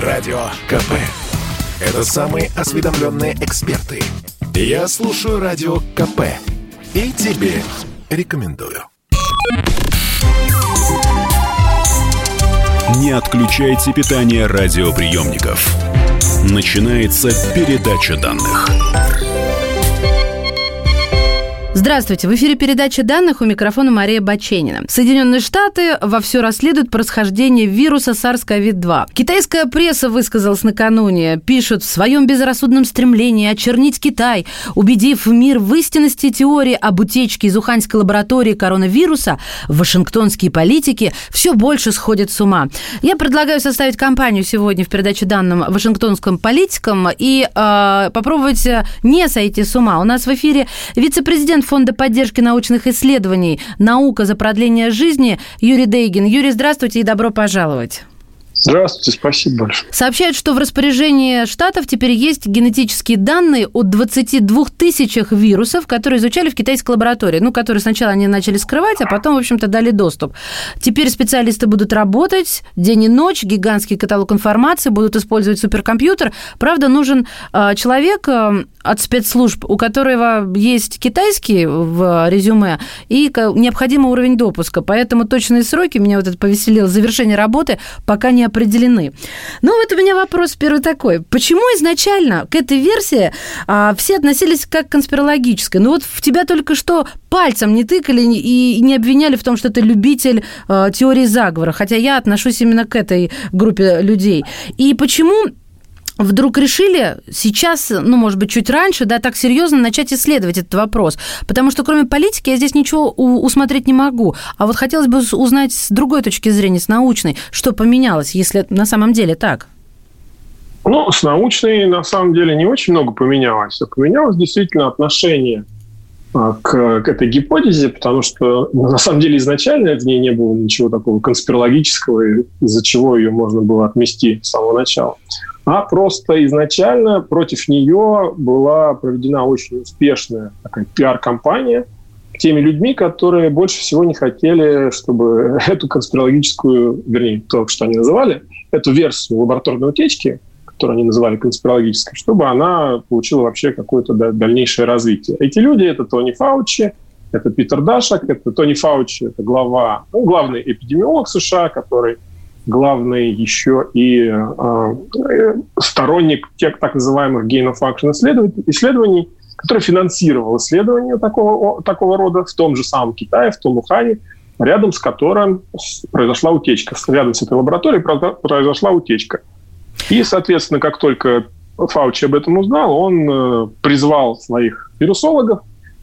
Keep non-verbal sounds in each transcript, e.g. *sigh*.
Радио КП. Это самые осведомленные эксперты. Я слушаю Радио КП. И тебе рекомендую. Не отключайте питание радиоприемников. Начинается передача данных. Здравствуйте. В эфире передача данных у микрофона Мария Баченина. Соединенные Штаты вовсю расследуют происхождение вируса SARS-CoV-2. Китайская пресса высказалась накануне. Пишут, в своем безрассудном стремлении очернить Китай, убедив мир в истинности теории об утечке из уханьской лаборатории коронавируса, вашингтонские политики все больше сходят с ума. Я предлагаю составить кампанию сегодня в передаче данным вашингтонским политикам и э, попробовать не сойти с ума. У нас в эфире вице-президент Фонда поддержки научных исследований «Наука за продление жизни» Юрий Дейгин. Юрий, здравствуйте и добро пожаловать. Здравствуйте, спасибо большое. Сообщают, что в распоряжении штатов теперь есть генетические данные о 22 тысячах вирусов, которые изучали в китайской лаборатории. Ну, которые сначала они начали скрывать, а потом, в общем-то, дали доступ. Теперь специалисты будут работать день и ночь, гигантский каталог информации, будут использовать суперкомпьютер. Правда, нужен э, человек э, от спецслужб, у которого есть китайский в резюме и необходимый уровень допуска. Поэтому точные сроки, меня вот это повеселило, завершение работы пока не определены. Ну, вот у меня вопрос первый такой. Почему изначально к этой версии а, все относились как к конспирологической? Ну, вот в тебя только что пальцем не тыкали и не обвиняли в том, что ты любитель а, теории заговора, хотя я отношусь именно к этой группе людей. И почему вдруг решили сейчас, ну, может быть, чуть раньше, да, так серьезно начать исследовать этот вопрос? Потому что кроме политики я здесь ничего усмотреть не могу. А вот хотелось бы узнать с другой точки зрения, с научной, что поменялось, если на самом деле так? Ну, с научной, на самом деле, не очень много поменялось. А поменялось действительно отношение а, к, к этой гипотезе, потому что на самом деле изначально в ней не было ничего такого конспирологического, из-за чего ее можно было отмести с самого начала а просто изначально против нее была проведена очень успешная такая пиар-компания теми людьми, которые больше всего не хотели, чтобы *laughs* эту конспирологическую, вернее, то, что они называли, эту версию лабораторной утечки, которую они называли конспирологической, чтобы она получила вообще какое-то дальнейшее развитие. Эти люди — это Тони Фаучи, это Питер Дашак, это Тони Фаучи, это глава, ну, главный эпидемиолог США, который главный еще и э, сторонник тех так называемых gain исследований, который финансировал исследования такого, такого рода в том же самом Китае, в том Ухане, рядом с которым произошла утечка. Рядом с этой лабораторией произошла утечка. И, соответственно, как только Фаучи об этом узнал, он э, призвал своих вирусологов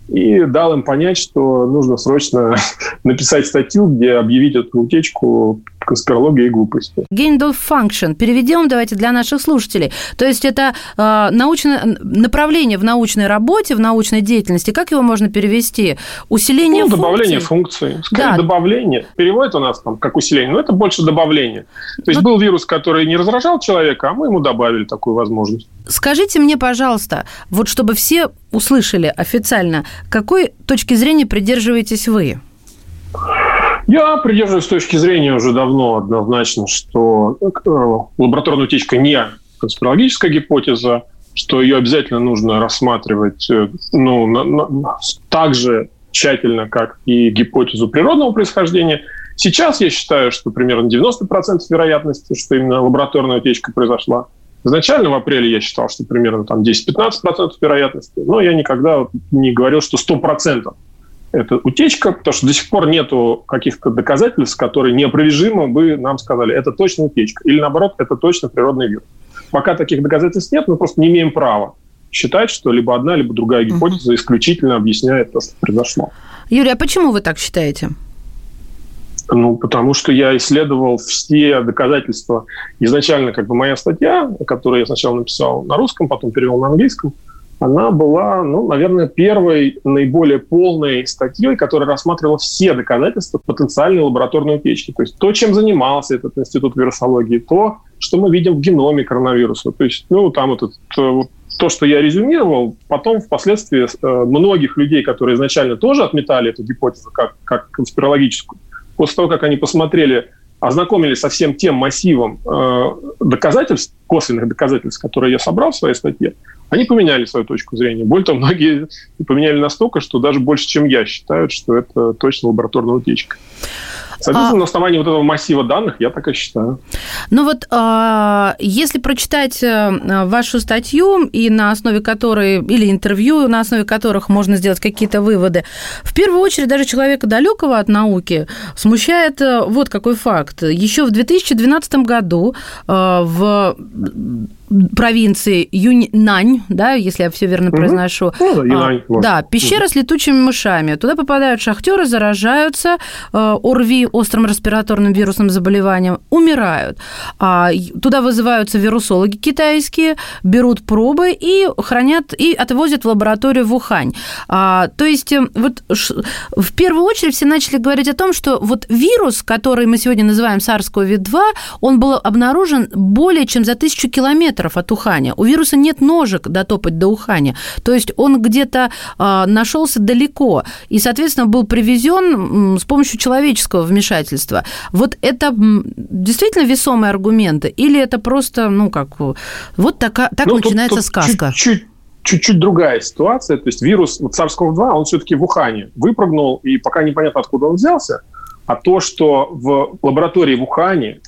и дал им понять, что нужно срочно *laughs* написать статью, где объявить эту утечку конспирологии и глупости. Gain of function. Переведем давайте для наших слушателей. То есть это э, научное направление в научной работе, в научной деятельности. Как его можно перевести? Усиление ну, добавление функций. Скорее, да. добавление. Переводит у нас там как усиление, но это больше добавление. То есть но... был вирус, который не раздражал человека, а мы ему добавили такую возможность. Скажите мне, пожалуйста, вот чтобы все услышали официально, какой точки зрения придерживаетесь вы? Я придерживаюсь точки зрения уже давно однозначно, что э, лабораторная утечка не конспирологическая гипотеза, что ее обязательно нужно рассматривать э, ну, на, на, так же тщательно, как и гипотезу природного происхождения. Сейчас я считаю, что примерно 90% вероятности, что именно лабораторная утечка произошла. Изначально в апреле я считал, что примерно там 10-15% вероятности, но я никогда не говорил, что 100% это утечка, потому что до сих пор нету каких-то доказательств, которые неопровержимо бы нам сказали, это точно утечка. Или наоборот, это точно природный вирус. Пока таких доказательств нет, мы просто не имеем права считать, что либо одна, либо другая гипотеза исключительно объясняет то, что произошло. Юрий, а почему вы так считаете? Ну, потому что я исследовал все доказательства. Изначально, как бы моя статья, которую я сначала написал на русском, потом перевел на английском, она была, ну, наверное, первой наиболее полной статьей, которая рассматривала все доказательства потенциальной лабораторной утечки. То есть то, чем занимался этот институт вирусологии, то, что мы видим в геноме коронавируса. То есть, ну, там вот это, то, что я резюмировал, потом впоследствии э, многих людей, которые изначально тоже отметали эту гипотезу как, как конспирологическую, после того, как они посмотрели ознакомились со всем тем массивом э, доказательств, косвенных доказательств, которые я собрал в своей статье, они поменяли свою точку зрения. Более того, *laughs* многие поменяли настолько, что даже больше, чем я, считают, что это точно лабораторная утечка. Соответственно, а... на основании вот этого массива данных я так и считаю. Ну вот, а, если прочитать э, вашу статью, и на основе которой, или интервью, на основе которых можно сделать какие-то выводы, в первую очередь даже человека далекого от науки смущает э, вот какой факт. Еще в 2012 году э, в провинции Юньнань, да, если я все верно угу. произношу. Ну, да, Юнань, а, да, пещера угу. с летучими мышами. Туда попадают шахтеры, заражаются э, ОРВИ, острым респираторным вирусным заболеванием, умирают. А, туда вызываются вирусологи китайские, берут пробы и хранят, и отвозят в лабораторию в Ухань. А, то есть э, вот в первую очередь все начали говорить о том, что вот вирус, который мы сегодня называем SARS-CoV-2, он был обнаружен более чем за тысячу километров километров от Уханя. У вируса нет ножек дотопать до Уханя. То есть он где-то а, нашелся далеко и, соответственно, был привезен с помощью человеческого вмешательства. Вот это действительно весомые аргументы или это просто, ну, как, вот така, так ну, начинается тут, тут сказка? Чуть-чуть чуть-чуть другая ситуация. То есть вирус вот SARS-CoV-2, он все-таки в Ухане выпрыгнул, и пока непонятно, откуда он взялся. А то, что в лаборатории в Ухане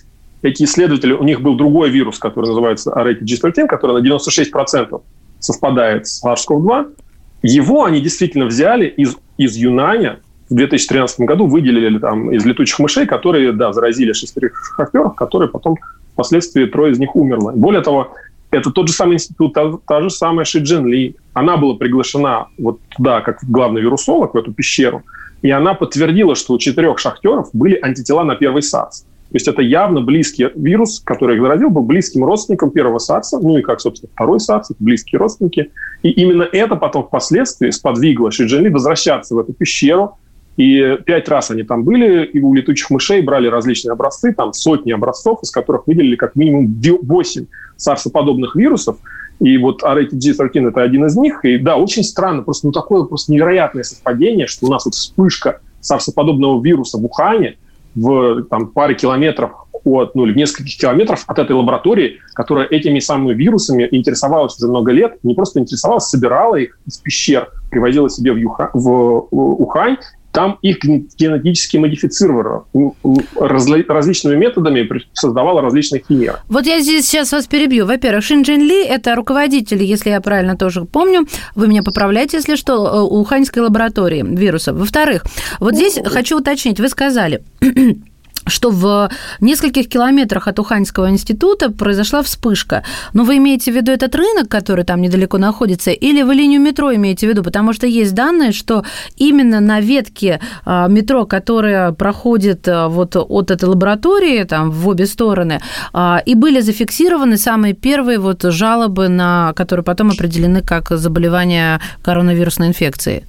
эти исследователи, у них был другой вирус, который называется RATG13, который на 96% совпадает с SARS-CoV-2. Его они действительно взяли из, из Юнаня, в 2013 году выделили там из летучих мышей, которые, да, заразили шестерых шахтеров, которые потом впоследствии трое из них умерло. Более того, это тот же самый институт, та, та же самая Ши Джин Ли. Она была приглашена вот туда, как главный вирусолог, в эту пещеру, и она подтвердила, что у четырех шахтеров были антитела на первый САРС. То есть это явно близкий вирус, который их заразил, был близким родственником первого САРСа, ну и как, собственно, второй САРС, близкие родственники. И именно это потом впоследствии сподвигло Ши Джинли возвращаться в эту пещеру, и пять раз они там были, и у летучих мышей брали различные образцы, там сотни образцов, из которых выделили как минимум 8 сарсоподобных вирусов. И вот RATG13 – это один из них. И да, очень странно, просто ну, такое просто невероятное совпадение, что у нас вот вспышка сарсоподобного вируса в Ухане – в там, паре километров от, ну, или в нескольких километров от этой лаборатории, которая этими самыми вирусами интересовалась уже много лет, не просто интересовалась, собирала их из пещер, привозила себе в, Юха, в Ухань там их генетически модифицировали различными методами, создавала различные химеры. Вот я здесь сейчас вас перебью. Во-первых, Шин Джин Ли – это руководитель, если я правильно тоже помню, вы меня поправляете, если что, э, Уханьской лаборатории вирусов. Во-вторых, вот здесь хочу уточнить, вы сказали, *clears throat* что в нескольких километрах от Уханьского института произошла вспышка. Но вы имеете в виду этот рынок, который там недалеко находится, или вы линию метро имеете в виду? Потому что есть данные, что именно на ветке а, метро, которая проходит а, вот от этой лаборатории там в обе стороны, а, и были зафиксированы самые первые вот жалобы, на, которые потом определены как заболевание коронавирусной инфекцией.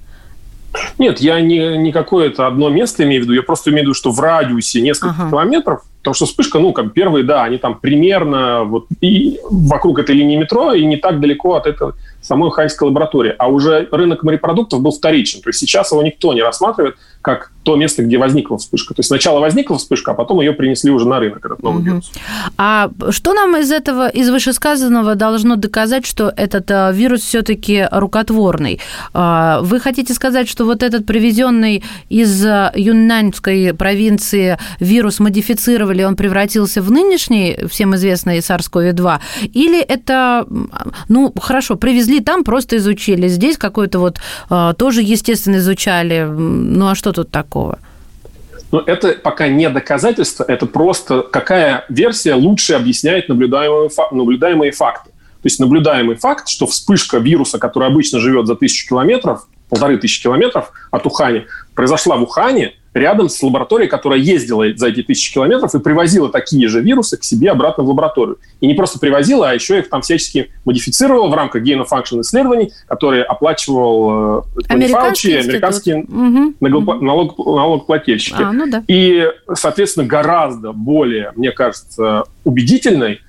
Нет, я не, не какое-то одно место имею в виду, я просто имею в виду, что в радиусе нескольких ага. километров, потому что вспышка, ну, как первые, да, они там примерно вот и вокруг этой линии метро и не так далеко от этого самой Хайнской лаборатории. А уже рынок морепродуктов был вторичен. То есть сейчас его никто не рассматривает как то место, где возникла вспышка. То есть сначала возникла вспышка, а потом ее принесли уже на рынок, этот новый угу. вирус. А что нам из этого, из вышесказанного должно доказать, что этот э, вирус все-таки рукотворный? А, вы хотите сказать, что вот этот привезенный из э, юннаньской провинции вирус модифицировали, он превратился в нынешний, всем известный SARS-CoV-2? Или это, ну, хорошо, привезли там, просто изучили, здесь какой-то вот э, тоже, естественно, изучали, ну, а что тут такого? Но это пока не доказательство, это просто какая версия лучше объясняет наблюдаемые, наблюдаемые факты. То есть наблюдаемый факт, что вспышка вируса, который обычно живет за тысячу километров, полторы тысячи километров от Ухани, произошла в Ухане – рядом с лабораторией, которая ездила за эти тысячи километров и привозила такие же вирусы к себе обратно в лабораторию. И не просто привозила, а еще их там всячески модифицировала в рамках gain-of-function исследований, которые оплачивал э, американский американские угу. налог, налогоплательщики. А, ну да. И, соответственно, гораздо более, мне кажется, убедительной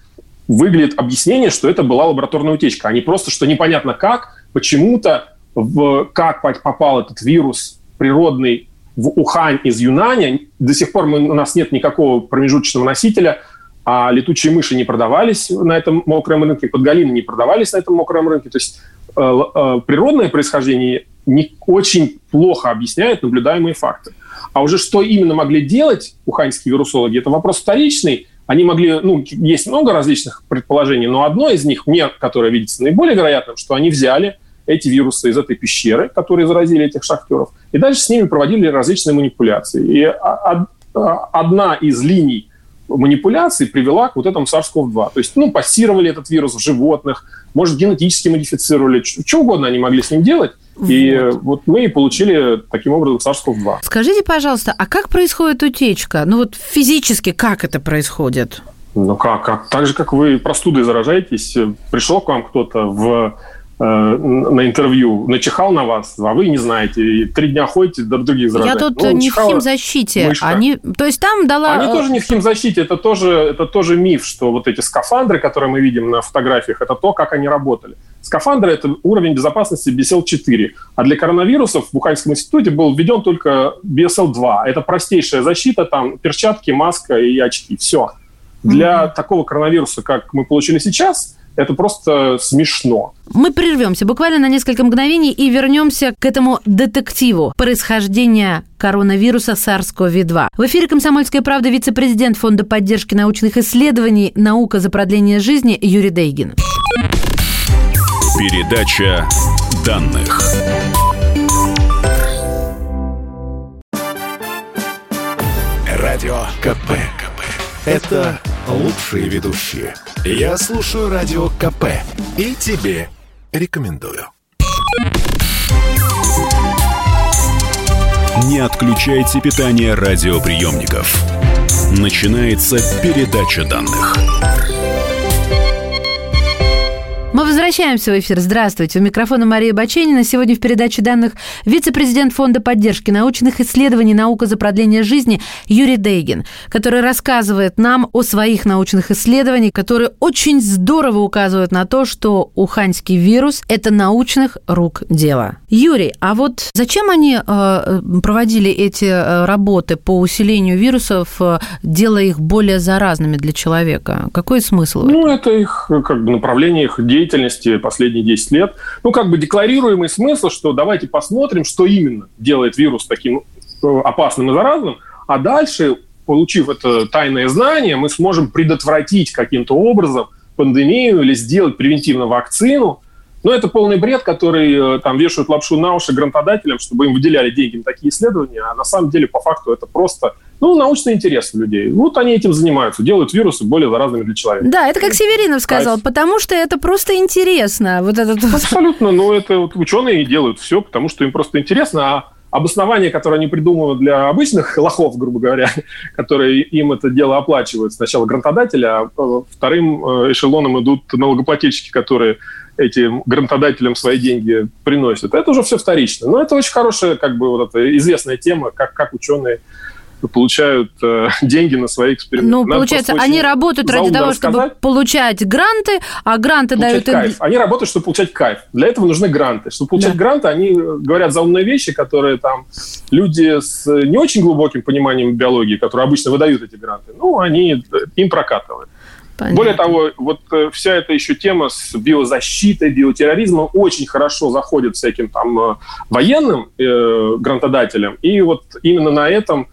выглядит объяснение, что это была лабораторная утечка, а не просто, что непонятно как, почему-то, в, как попал этот вирус природный в Ухань из Юнаня. До сих пор мы, у нас нет никакого промежуточного носителя. а летучие мыши не продавались на этом мокром рынке, подгалины не продавались на этом мокром рынке. То есть э, э, природное происхождение не очень плохо объясняет наблюдаемые факты. А уже что именно могли делать уханьские вирусологи, это вопрос вторичный. Они могли, ну, есть много различных предположений, но одно из них, мне, которое видится наиболее вероятным, что они взяли эти вирусы из этой пещеры, которые заразили этих шахтеров, и дальше с ними проводили различные манипуляции. И одна из линий манипуляций привела к вот этому SARS-CoV-2. То есть, ну, пассировали этот вирус в животных, может, генетически модифицировали, что угодно они могли с ним делать. И вот. вот мы и получили таким образом SARS-CoV-2. Скажите, пожалуйста, а как происходит утечка? Ну вот физически как это происходит? Ну как, как? Так же, как вы простудой заражаетесь, пришел к вам кто-то в Э, на интервью начихал на вас, а вы не знаете, и три дня ходите, друг других заражаете. Я тут ну, не в химзащите. Они, то есть там дала... Они тоже не в химзащите, это тоже, это тоже миф, что вот эти скафандры, которые мы видим на фотографиях, это то, как они работали. Скафандры – это уровень безопасности BSL-4, а для коронавирусов в Буханском институте был введен только BSL-2. Это простейшая защита, там перчатки, маска и очки, все. Для mm-hmm. такого коронавируса, как мы получили сейчас – это просто смешно. Мы прервемся буквально на несколько мгновений и вернемся к этому детективу происхождения коронавируса SARS-CoV-2. В эфире «Комсомольская правда» вице-президент Фонда поддержки научных исследований «Наука за продление жизни» Юрий Дейгин. Передача данных. Радио КП. Это лучшие ведущие. Я слушаю Радио КП и тебе рекомендую. Не отключайте питание радиоприемников. Начинается передача данных. Мы возвращаемся в эфир. Здравствуйте. У микрофона Мария Баченина. Сегодня в передаче данных вице-президент Фонда поддержки научных исследований «Наука за продление жизни» Юрий Дейгин, который рассказывает нам о своих научных исследованиях, которые очень здорово указывают на то, что уханьский вирус – это научных рук дело. Юрий, а вот зачем они э, проводили эти э, работы по усилению вирусов, э, делая их более заразными для человека? Какой смысл? Ну, это их как бы направление их деятельности деятельности последние 10 лет. Ну, как бы декларируемый смысл, что давайте посмотрим, что именно делает вирус таким э, опасным и заразным, а дальше, получив это тайное знание, мы сможем предотвратить каким-то образом пандемию или сделать превентивно вакцину. Но это полный бред, который э, там вешают лапшу на уши грантодателям, чтобы им выделяли деньги на такие исследования, а на самом деле по факту это просто ну, научный интерес у людей. Вот они этим занимаются, делают вирусы более заразными для человека. Да, это как Северинов сказал, а потому что это просто интересно. Вот этот... Абсолютно, но это вот ученые делают все, потому что им просто интересно, а обоснование, которое они придумывают для обычных лохов, грубо говоря, *laughs* которые им это дело оплачивают, сначала грантодатели, а э, вторым э, эшелоном идут налогоплательщики, которые этим грантодателям свои деньги приносят. Это уже все вторично. Но это очень хорошая, как бы, вот эта известная тема, как, как ученые получают э, *laughs* деньги на свои эксперименты. Ну, Надо получается, они работают ради того, чтобы получать гранты, а гранты получать дают... кайф. Они работают, чтобы получать кайф. Для этого нужны гранты. Чтобы получать да. гранты, они говорят за умные вещи, которые там люди с не очень глубоким пониманием биологии, которые обычно выдают эти гранты, ну, они им прокатывают. Понятно. Более того, вот э, вся эта еще тема с биозащитой, биотерроризмом очень хорошо заходит всяким там э, военным э, грантодателям. И вот именно на этом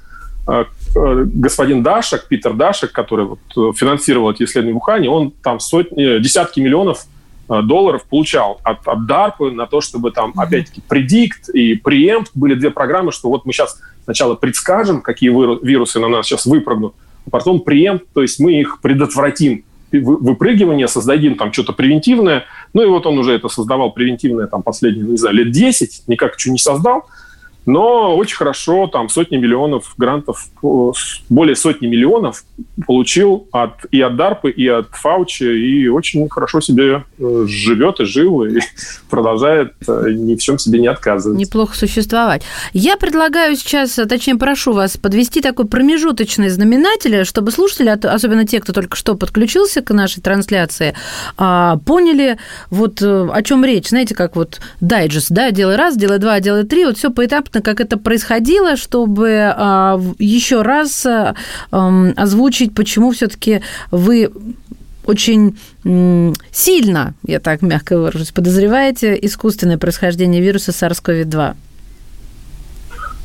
Э, господин Дашек, Питер Дашек, который вот э, финансировал эти исследования в Ухане, он там сотни, десятки миллионов э, долларов получал от, от DARPA на то, чтобы там, mm-hmm. опять-таки, Predict и Preempt были две программы, что вот мы сейчас сначала предскажем, какие вирусы на нас сейчас выпрыгнут, потом Preempt, то есть мы их предотвратим выпрыгивание, создадим там что-то превентивное. Ну и вот он уже это создавал превентивное там последние, не знаю, лет 10, никак что не создал. Но очень хорошо, там сотни миллионов грантов, более сотни миллионов получил от, и от DARPA, и от Фаучи, и очень хорошо себе э, живет и жил, и *laughs* продолжает э, ни в чем себе не отказывать. Неплохо существовать. Я предлагаю сейчас, точнее прошу вас, подвести такой промежуточный знаменатель, чтобы слушатели, особенно те, кто только что подключился к нашей трансляции, а, поняли, вот э, о чем речь. Знаете, как вот дайджест, да, делай раз, делай два, делай три, вот все поэтапно корректно, как это происходило, чтобы еще раз озвучить, почему все-таки вы очень сильно, я так мягко выражусь, подозреваете искусственное происхождение вируса SARS-CoV-2?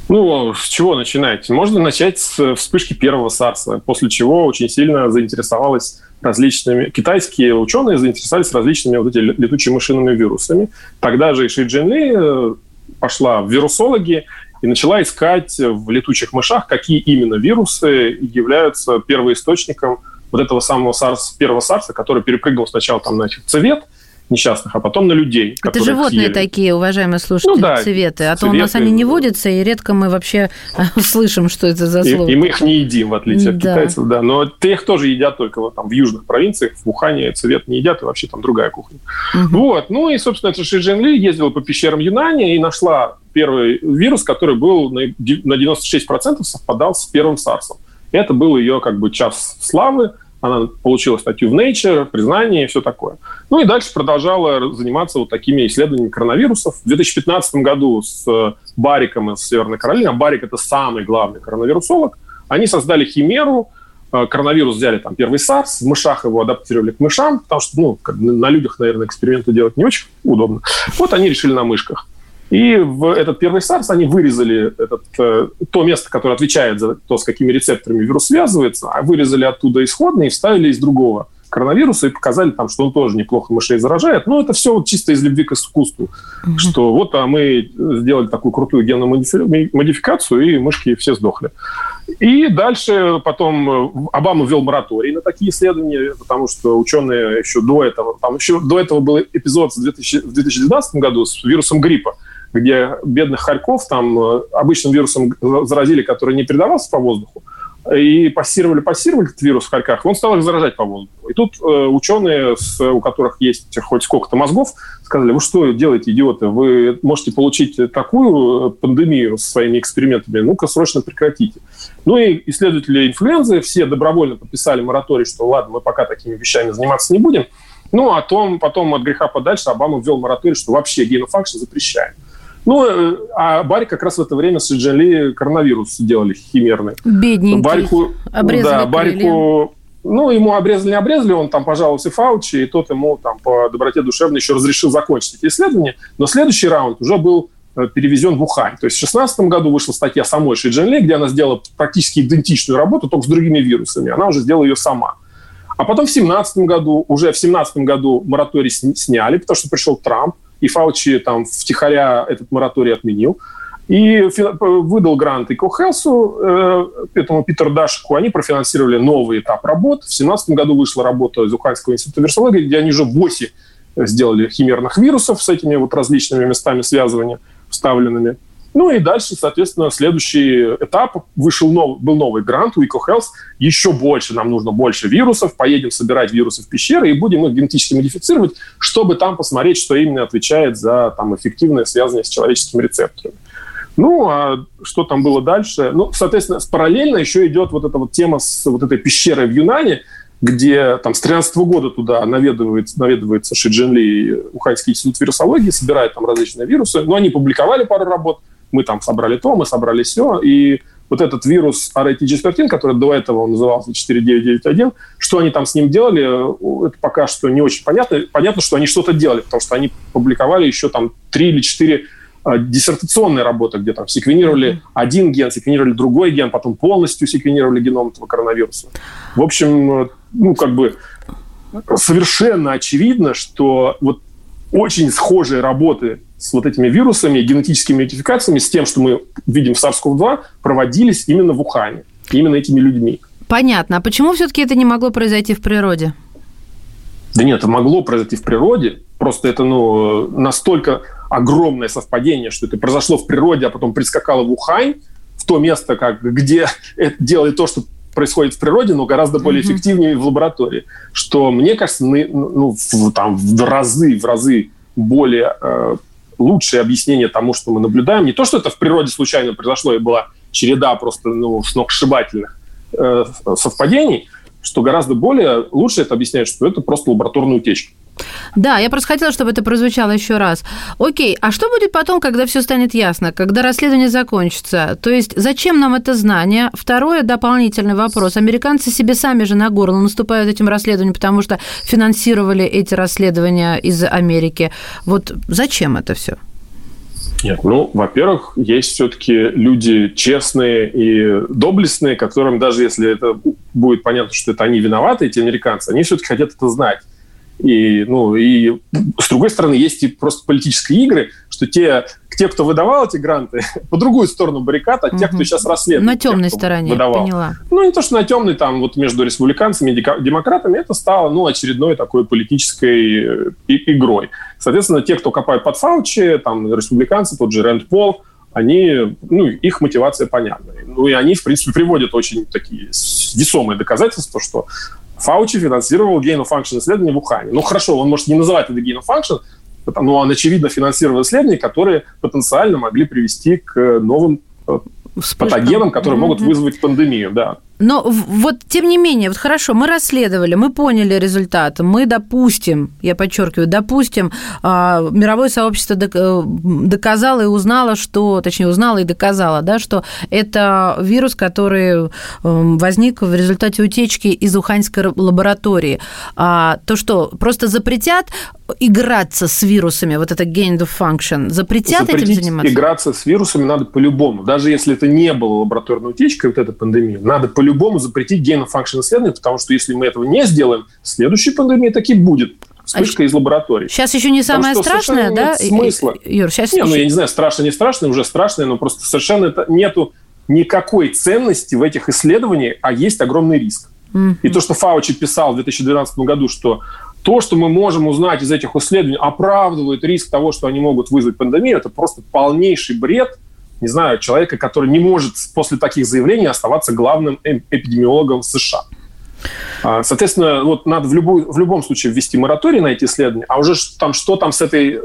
Ну, с чего начинать? Можно начать с вспышки первого SARS, после чего очень сильно заинтересовалась различными... Китайские ученые заинтересовались различными вот этими летучими мышиными вирусами. Тогда же и Ши Джинли э, пошла в вирусологи и начала искать в летучих мышах, какие именно вирусы являются первоисточником вот этого самого SARS, первого SARS, который перепрыгнул сначала там на цвет, несчастных, а потом на людей. Это животные съели. такие, уважаемые слушатели, ну, да, цветы. А то у нас они не водятся, и редко мы вообще *laughs* слышим, что это за слово. И, и мы их не едим, в отличие от да. китайцев, да. Но их тоже едят только вот, там в южных провинциях, в Ухане цвет не едят, и вообще там другая кухня. Угу. Вот. Ну и, собственно, это Ши Джин Ли ездила по пещерам Юнани и нашла первый вирус, который был на 96% совпадал с первым САРСом. Это был ее как бы час славы, она получила статью в Nature, признание и все такое. Ну и дальше продолжала заниматься вот такими исследованиями коронавирусов. В 2015 году с э, Бариком из Северной Каролины, а Барик – это самый главный коронавирусолог, они создали химеру, э, коронавирус взяли там первый SARS, в мышах его адаптировали к мышам, потому что ну, на людях, наверное, эксперименты делать не очень удобно. Вот они решили на мышках. И в этот первый SARS они вырезали этот, э, то место, которое отвечает за то, с какими рецепторами вирус связывается, а вырезали оттуда исходные и вставили из другого коронавируса и показали там, что он тоже неплохо мышей заражает. Но это все вот чисто из любви к искусству. Mm-hmm. Что вот а мы сделали такую крутую генную модификацию, и мышки все сдохли. И дальше потом э, Обама ввел мораторий на такие исследования, потому что ученые еще до этого, там еще до этого был эпизод в 2012 году с вирусом гриппа, где бедных хорьков там э, обычным вирусом заразили, который не передавался по воздуху, и пассировали, пассировали этот вирус в хорьках, он стал их заражать по воздуху. И тут э, ученые, с, у которых есть хоть сколько-то мозгов, сказали, вы что делаете, идиоты, вы можете получить такую э, пандемию со своими экспериментами, ну-ка срочно прекратите. Ну и исследователи инфлюензы все добровольно подписали мораторий, что ладно, мы пока такими вещами заниматься не будем. Ну, а том, потом от греха подальше Обама ввел мораторий, что вообще генофакшн запрещаем. Ну, э, а Барри как раз в это время с Джоли коронавирус делали химерный. Бедненький. Барику, обрезали да, Барику, ну, ему обрезали, не обрезали, он там пожаловался Фаучи, и тот ему там по доброте душевной еще разрешил закончить эти исследования. Но следующий раунд уже был э, перевезен в Ухань. То есть в 2016 году вышла статья самой Ши Джен где она сделала практически идентичную работу, только с другими вирусами. Она уже сделала ее сама. А потом в 2017 году, уже в 2017 году мораторий сняли, потому что пришел Трамп, и Фаучи там втихаря этот мораторий отменил. И выдал грант EcoHealth, э, этому Питеру Дашику. Они профинансировали новый этап работ. В 2017 году вышла работа из Уханьского института вирусологии, где они уже 8 сделали химерных вирусов с этими вот различными местами связывания вставленными. Ну и дальше, соответственно, следующий этап вышел нов, был новый грант у EcoHealth. Еще больше, нам нужно больше вирусов. Поедем собирать вирусы в пещеры и будем их генетически модифицировать, чтобы там посмотреть, что именно отвечает за там, эффективное связывание с человеческими рецепторами. Ну, а что там было дальше? Ну, соответственно, параллельно еще идет вот эта вот тема с вот этой пещерой в Юнане, где там с 13 года туда наведывается, наведывается Ши Джин Ли, Уханьский институт вирусологии, собирает там различные вирусы. Но они публиковали пару работ, мы там собрали то, мы собрали все, и вот этот вирус RATG13, который до этого назывался 4991, что они там с ним делали, это пока что не очень понятно. Понятно, что они что-то делали, потому что они публиковали еще там три или четыре а, диссертационные работы, где там секвенировали mm-hmm. один ген, секвенировали другой ген, потом полностью секвенировали геном этого коронавируса. В общем, ну, как бы совершенно очевидно, что вот очень схожие работы с вот этими вирусами, генетическими модификациями, с тем, что мы видим в SARS-CoV-2, проводились именно в Ухане, именно этими людьми. Понятно. А почему все-таки это не могло произойти в природе? Да нет, это могло произойти в природе. Просто это ну, настолько огромное совпадение, что это произошло в природе, а потом прискакало в Ухань, в то место, как, где *laughs* делали то, что происходит в природе, но гораздо более mm-hmm. эффективнее в лаборатории. Что, мне кажется, ну, в, там, в разы, в разы более э, лучшее объяснение тому, что мы наблюдаем. Не то, что это в природе случайно произошло и была череда просто ну, сногсшибательных э, совпадений, что гораздо более лучше это объясняет, что это просто лабораторная утечка. Да, я просто хотела, чтобы это прозвучало еще раз. Окей, а что будет потом, когда все станет ясно, когда расследование закончится? То есть зачем нам это знание? Второе, дополнительный вопрос. Американцы себе сами же на горло наступают этим расследованием, потому что финансировали эти расследования из Америки. Вот зачем это все? Нет, ну, во-первых, есть все-таки люди честные и доблестные, которым даже если это будет понятно, что это они виноваты, эти американцы, они все-таки хотят это знать. И, ну, и с другой стороны, есть и просто политические игры, что те, те кто выдавал эти гранты, *laughs* по другую сторону баррикад от угу. тех, кто сейчас расследует. На темной тех, стороне, выдавал. поняла. Ну, не то, что на темной, там, вот между республиканцами и демократами, это стало, ну, очередной такой политической э, игрой. Соответственно, те, кто копают под Фаучи, там, республиканцы, тот же Рэнд Пол, они, ну, их мотивация понятна. Ну, и они, в принципе, приводят очень такие весомые доказательства, что Фаучи финансировал gain of function исследования в Ухане. Ну, хорошо, он может не называть это gain of function, но он, очевидно, финансировал исследования, которые потенциально могли привести к новым э, патогенам, которые mm-hmm. могут вызвать пандемию, да. Но вот, тем не менее, вот хорошо, мы расследовали, мы поняли результат, мы допустим, я подчеркиваю, допустим, а, мировое сообщество э, доказало и узнало, что, точнее, узнало и доказало, да, что это вирус, который эм, возник в результате утечки из Уханьской лаборатории. А, то что, просто запретят играться с вирусами, вот это gain of function, запретят Запретить этим заниматься? играться с вирусами надо по-любому. Даже если это не было лабораторной утечкой, вот эта пандемия, надо по-любому по-любому запретить function исследования, потому что если мы этого не сделаем, следующая пандемия таки будет вспышка а из лаборатории. Сейчас еще не самое страшное, да? Нет смысла. Юр, сейчас... Не, ну я не знаю, страшно, не страшно, уже страшно, но просто совершенно нету никакой ценности в этих исследованиях, а есть огромный риск. Mm-hmm. И то, что Фаучи писал в 2012 году, что то, что мы можем узнать из этих исследований, оправдывает риск того, что они могут вызвать пандемию, это просто полнейший бред – не знаю, человека, который не может после таких заявлений оставаться главным эпидемиологом США. А, соответственно, вот надо в, любую, в любом случае ввести мораторий на эти исследования, а уже там, что там с этой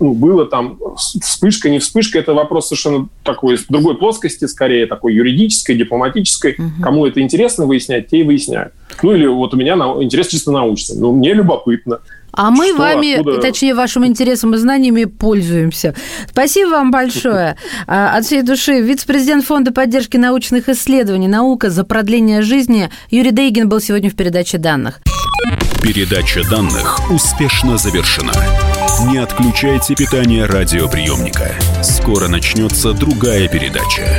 ну, было, там вспышка, не вспышка, это вопрос совершенно такой, другой плоскости, скорее такой юридической, дипломатической. Угу. Кому это интересно выяснять, те и выясняют. Ну или вот у меня интерес чисто научный. Ну, мне любопытно. А мы что, вами, откуда... точнее, вашим интересом и знаниями пользуемся. Спасибо вам большое. *laughs* А, от всей души вице-президент Фонда поддержки научных исследований «Наука за продление жизни» Юрий Дейгин был сегодня в передаче данных. Передача данных успешно завершена. Не отключайте питание радиоприемника. Скоро начнется другая передача.